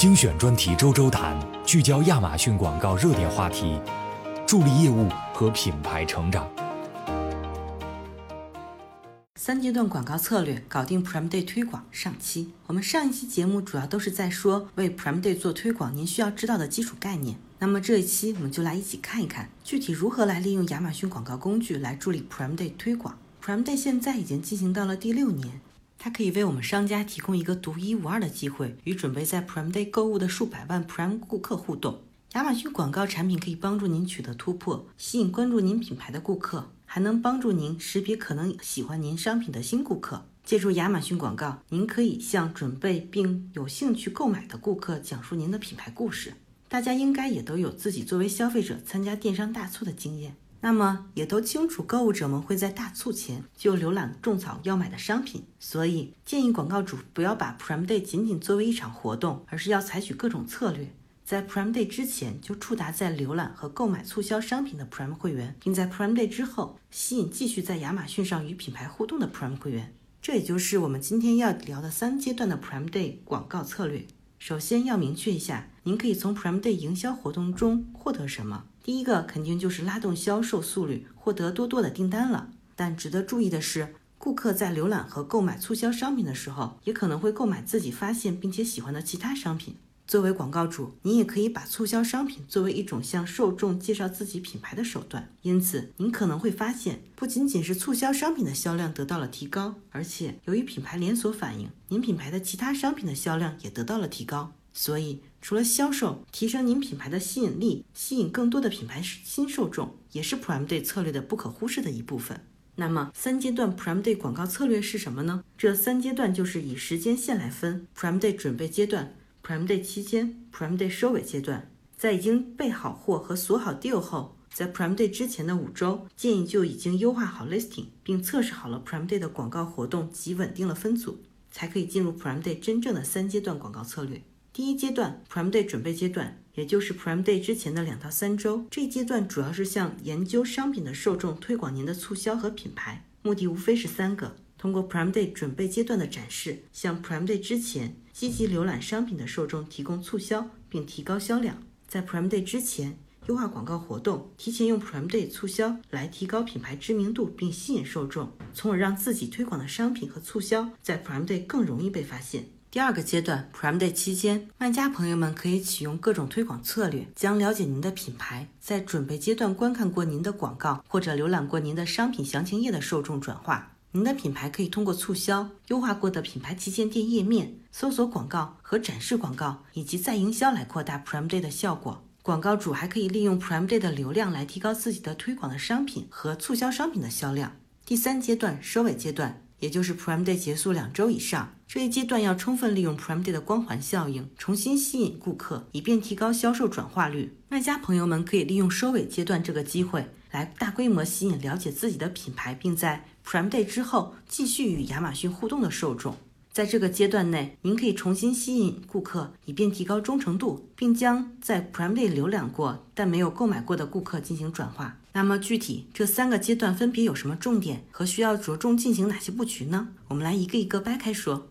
精选专题周周谈，聚焦亚马逊广告热点话题，助力业务和品牌成长。三阶段广告策略搞定 Prime Day 推广。上期我们上一期节目主要都是在说为 Prime Day 做推广，您需要知道的基础概念。那么这一期我们就来一起看一看，具体如何来利用亚马逊广告工具来助力 Prime Day 推广。Prime Day 现在已经进行到了第六年，它可以为我们商家提供一个独一无二的机会，与准备在 Prime Day 购物的数百万 Prime 顾客互动。亚马逊广告产品可以帮助您取得突破，吸引关注您品牌的顾客，还能帮助您识别可能喜欢您商品的新顾客。借助亚马逊广告，您可以向准备并有兴趣购买的顾客讲述您的品牌故事。大家应该也都有自己作为消费者参加电商大促的经验。那么也都清楚，购物者们会在大促前就浏览种草要买的商品，所以建议广告主不要把 Prime Day 仅仅作为一场活动，而是要采取各种策略，在 Prime Day 之前就触达在浏览和购买促销商品的 Prime 会员，并在 Prime Day 之后吸引继续在亚马逊上与品牌互动的 Prime 会员。这也就是我们今天要聊的三阶段的 Prime Day 广告策略。首先要明确一下，您可以从 Prime Day 营销活动中获得什么。第一个肯定就是拉动销售速率，获得多多的订单了。但值得注意的是，顾客在浏览和购买促销商品的时候，也可能会购买自己发现并且喜欢的其他商品。作为广告主，您也可以把促销商品作为一种向受众介绍自己品牌的手段。因此，您可能会发现，不仅仅是促销商品的销量得到了提高，而且由于品牌连锁反应，您品牌的其他商品的销量也得到了提高。所以，除了销售，提升您品牌的吸引力，吸引更多的品牌新受众，也是 Prime Day 策略的不可忽视的一部分。那么，三阶段 Prime Day 广告策略是什么呢？这三阶段就是以时间线来分：Prime Day 准备阶段。Prime Day 期间，Prime Day 收尾阶段，在已经备好货和锁好 deal 后，在 Prime Day 之前的五周，建议就已经优化好 listing，并测试好了 Prime Day 的广告活动及稳定了分组，才可以进入 Prime Day 真正的三阶段广告策略。第一阶段，Prime Day 准备阶段，也就是 Prime Day 之前的两到三周，这一阶段主要是向研究商品的受众推广您的促销和品牌，目的无非是三个。通过 Prime Day 准备阶段的展示，向 Prime Day 之前积极浏览商品的受众提供促销，并提高销量。在 Prime Day 之前优化广告活动，提前用 Prime Day 促销来提高品牌知名度并吸引受众，从而让自己推广的商品和促销在 Prime Day 更容易被发现。第二个阶段，Prime Day 期间，卖家朋友们可以启用各种推广策略，将了解您的品牌，在准备阶段观看过您的广告或者浏览过您的商品详情页的受众转化。您的品牌可以通过促销、优化过的品牌旗舰店页面、搜索广告和展示广告，以及再营销来扩大 Prime Day 的效果。广告主还可以利用 Prime Day 的流量来提高自己的推广的商品和促销商品的销量。第三阶段收尾阶段，也就是 Prime Day 结束两周以上，这一阶段要充分利用 Prime Day 的光环效应，重新吸引顾客，以便提高销售转化率。卖家朋友们可以利用收尾阶段这个机会。来大规模吸引了解自己的品牌，并在 Prime Day 之后继续与亚马逊互动的受众。在这个阶段内，您可以重新吸引顾客，以便提高忠诚度，并将在 Prime Day 浏览过但没有购买过的顾客进行转化。那么，具体这三个阶段分别有什么重点和需要着重进行哪些布局呢？我们来一个一个掰开说。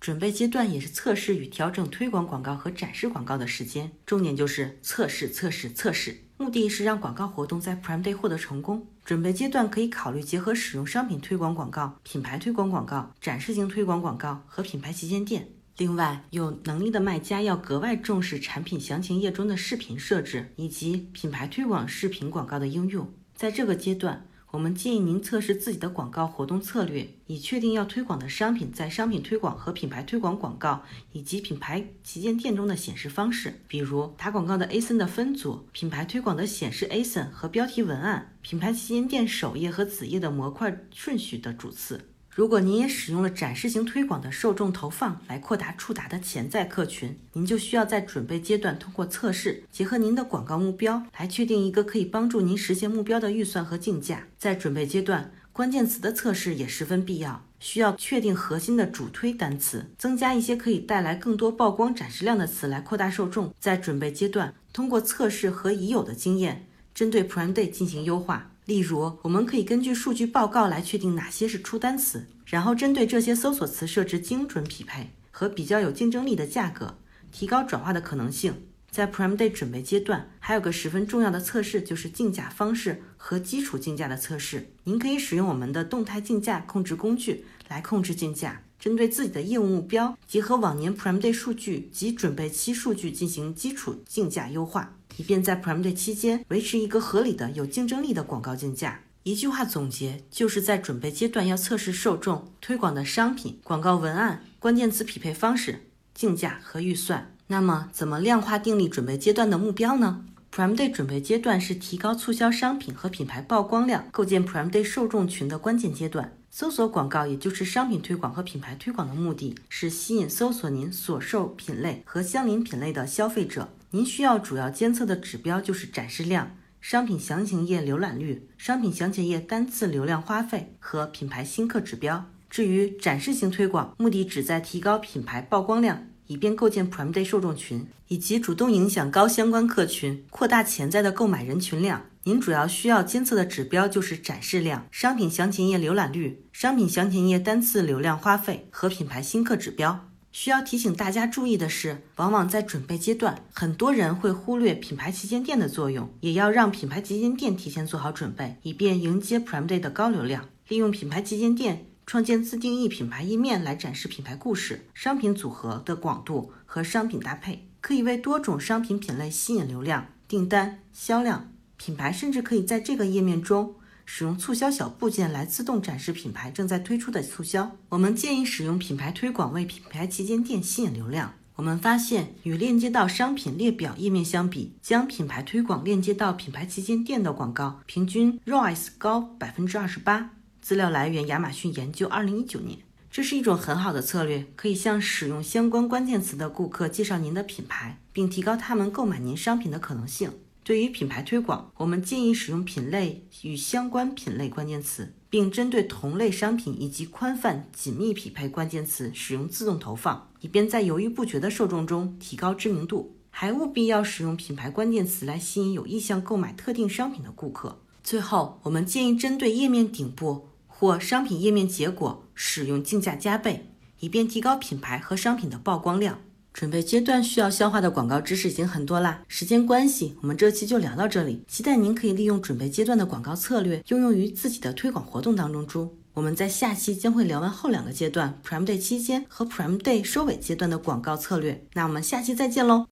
准备阶段也是测试与调整推广广告和展示广告的时间，重点就是测试、测试、测试，目的是让广告活动在 Prime Day 获得成功。准备阶段可以考虑结合使用商品推广广告、品牌推广广告、展示型推广广告和品牌旗舰店。另外，有能力的卖家要格外重视产品详情页中的视频设置以及品牌推广视频广告的应用。在这个阶段。我们建议您测试自己的广告活动策略，以确定要推广的商品在商品推广和品牌推广广告以及品牌旗舰店中的显示方式，比如打广告的 ASIN 的分组、品牌推广的显示 ASIN 和标题文案、品牌旗舰店首页和子页的模块顺序的主次。如果您也使用了展示型推广的受众投放来扩大触达的潜在客群，您就需要在准备阶段通过测试，结合您的广告目标来确定一个可以帮助您实现目标的预算和竞价。在准备阶段，关键词的测试也十分必要，需要确定核心的主推单词，增加一些可以带来更多曝光展示量的词来扩大受众。在准备阶段，通过测试和已有的经验，针对 Prime Day 进行优化。例如，我们可以根据数据报告来确定哪些是出单词，然后针对这些搜索词设置精准匹配和比较有竞争力的价格，提高转化的可能性。在 Prime Day 准备阶段，还有个十分重要的测试，就是竞价方式和基础竞价的测试。您可以使用我们的动态竞价控制工具来控制竞价，针对自己的业务目标，结合往年 Prime Day 数据及准备期数据进行基础竞价优化，以便在 Prime Day 期间维持一个合理的、有竞争力的广告竞价。一句话总结，就是在准备阶段要测试受众、推广的商品、广告文案、关键词匹配方式、竞价和预算。那么，怎么量化定立准备阶段的目标呢？Prime Day 准备阶段是提高促销商品和品牌曝光量、构建 Prime Day 受众群的关键阶段。搜索广告，也就是商品推广和品牌推广的目的是吸引搜索您所售品类和相邻品类的消费者。您需要主要监测的指标就是展示量、商品详情页浏览率、商品详情页单次流量花费和品牌新客指标。至于展示型推广，目的旨在提高品牌曝光量。以便构建 Prime Day 受众群，以及主动影响高相关客群，扩大潜在的购买人群量。您主要需要监测的指标就是展示量、商品详情页浏览率、商品详情页单次流量花费和品牌新客指标。需要提醒大家注意的是，往往在准备阶段，很多人会忽略品牌旗舰店的作用，也要让品牌旗舰店提前做好准备，以便迎接 Prime Day 的高流量。利用品牌旗舰店。创建自定义品牌页面来展示品牌故事、商品组合的广度和商品搭配，可以为多种商品品类吸引流量、订单、销量。品牌甚至可以在这个页面中使用促销小部件来自动展示品牌正在推出的促销。我们建议使用品牌推广为品牌旗舰店吸引流量。我们发现，与链接到商品列表页面相比，将品牌推广链接到品牌旗舰店的广告平均 ROAS 高百分之二十八。资料来源：亚马逊研究，二零一九年。这是一种很好的策略，可以向使用相关关键词的顾客介绍您的品牌，并提高他们购买您商品的可能性。对于品牌推广，我们建议使用品类与相关品类关键词，并针对同类商品以及宽泛紧密匹配关键词使用自动投放，以便在犹豫不决的受众中提高知名度。还务必要使用品牌关键词来吸引有意向购买特定商品的顾客。最后，我们建议针对页面顶部。或商品页面结果使用竞价加倍，以便提高品牌和商品的曝光量。准备阶段需要消化的广告知识已经很多啦，时间关系，我们这期就聊到这里。期待您可以利用准备阶段的广告策略应用于自己的推广活动当中。中，我们在下期将会聊完后两个阶段 Prime Day 期间和 Prime Day 收尾阶段的广告策略。那我们下期再见喽。